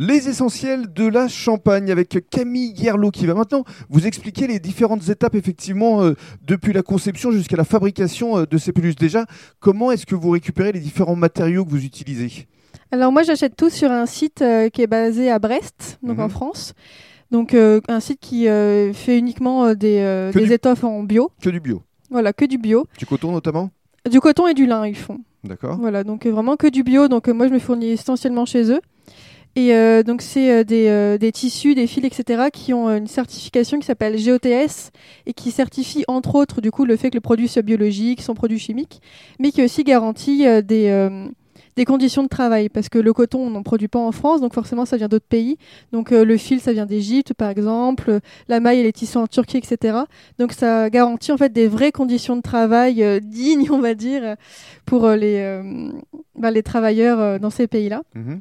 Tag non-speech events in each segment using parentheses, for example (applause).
Les essentiels de la Champagne avec Camille Guerlot qui va maintenant vous expliquer les différentes étapes effectivement euh, depuis la conception jusqu'à la fabrication euh, de ces peluches. Déjà, comment est-ce que vous récupérez les différents matériaux que vous utilisez? Alors moi j'achète tout sur un site euh, qui est basé à Brest, donc Mhm. en France. Donc un site qui fait uniquement des, des du- étoffes en bio. Que du bio. Voilà, que du bio. Du coton notamment? Du coton et du lin ils font. D'accord. Voilà, donc vraiment que du bio. Donc moi, je me fournis essentiellement chez eux. Et euh, donc c'est euh, des, euh, des tissus, des fils, etc. qui ont une certification qui s'appelle GOTS et qui certifie entre autres du coup le fait que le produit soit biologique, son produit chimique, mais qui aussi garantit des, conditions de travail parce que le coton on n'en produit pas en France, donc forcément ça vient d'autres pays. Donc le fil ça vient d'Égypte par exemple, la maille et les tissus en Turquie, etc. Donc ça garantit en fait des vraies conditions de travail (laughs) dignes, on va dire, pour les, bah, les travailleurs dans ces pays-là. Mhm.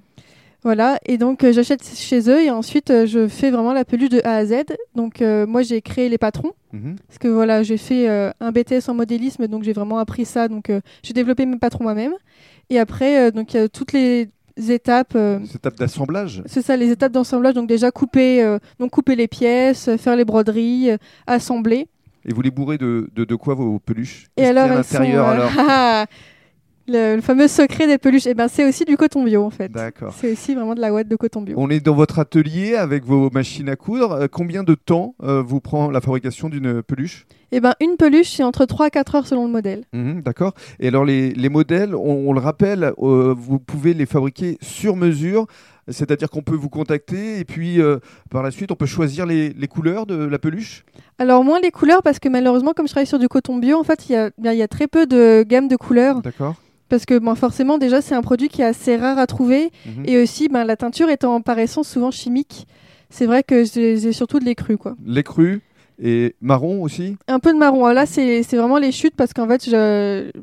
Voilà, et donc euh, j'achète chez eux et ensuite euh, je fais vraiment la peluche de A à Z. Donc euh, moi j'ai créé les patrons Mhm. parce que voilà j'ai fait un BTS en modélisme donc j'ai vraiment appris ça donc j'ai développé mes patrons moi-même. Et après donc il y a toutes les étapes. euh, Cette étape d'assemblage c'est ça, les étapes d'assemblage. Donc déjà couper, donc couper les pièces, faire les broderies, assembler. et vous les bourrez de, de, de quoi vos peluches? Et alors à sont, l'intérieur alors? (laughs) le, le fameux secret des peluches. Et ben c'est aussi du coton bio en fait. D'accord. C'est aussi vraiment de la ouate de coton bio. On est dans votre atelier avec vos machines à coudre. Euh, Combien de temps euh, vous prend la fabrication d'une peluche? Et ben une peluche c'est entre 3 à 4 heures selon le modèle. Mhm, D'accord. Et alors les, les modèles, on, on le rappelle, euh, vous pouvez les fabriquer sur mesure, c'est-à-dire qu'on peut vous contacter et puis euh, par la suite on peut choisir les, les couleurs de la peluche? Alors moins les couleurs parce que malheureusement comme je travaille sur du coton bio en fait il y y a très peu de gamme de couleurs D'accord. Parce que ben, forcément déjà c'est un produit qui est assez rare à trouver Mhm. et aussi ben, la teinture étant par essence souvent chimique. C'est vrai que j'ai surtout de l'écru quoi. Les crus et marron aussi? Un peu de marron. Alors là, c'est vraiment les chutes parce qu'en fait,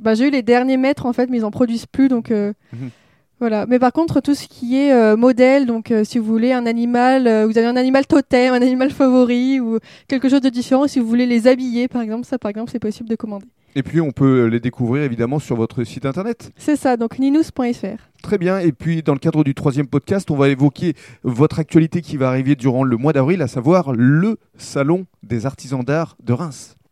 bah, j'ai eu les derniers mètres en fait, mais ils en produisent plus, donc euh, Mhm. voilà. Mais par contre, tout ce qui est euh, modèle, donc euh, si vous voulez un animal, vous avez un animal totem, un animal favori ou quelque chose de différent, si vous voulez les habiller, par exemple, ça, par exemple, c'est possible de commander. Et puis on peut les découvrir évidemment sur votre site internet. C'est ça, donc ninous.fr. Très bien. Et puis dans le cadre du troisième podcast, on va évoquer votre actualité qui va arriver durant le mois d'avril, à savoir le salon des artisans d'art de Reims.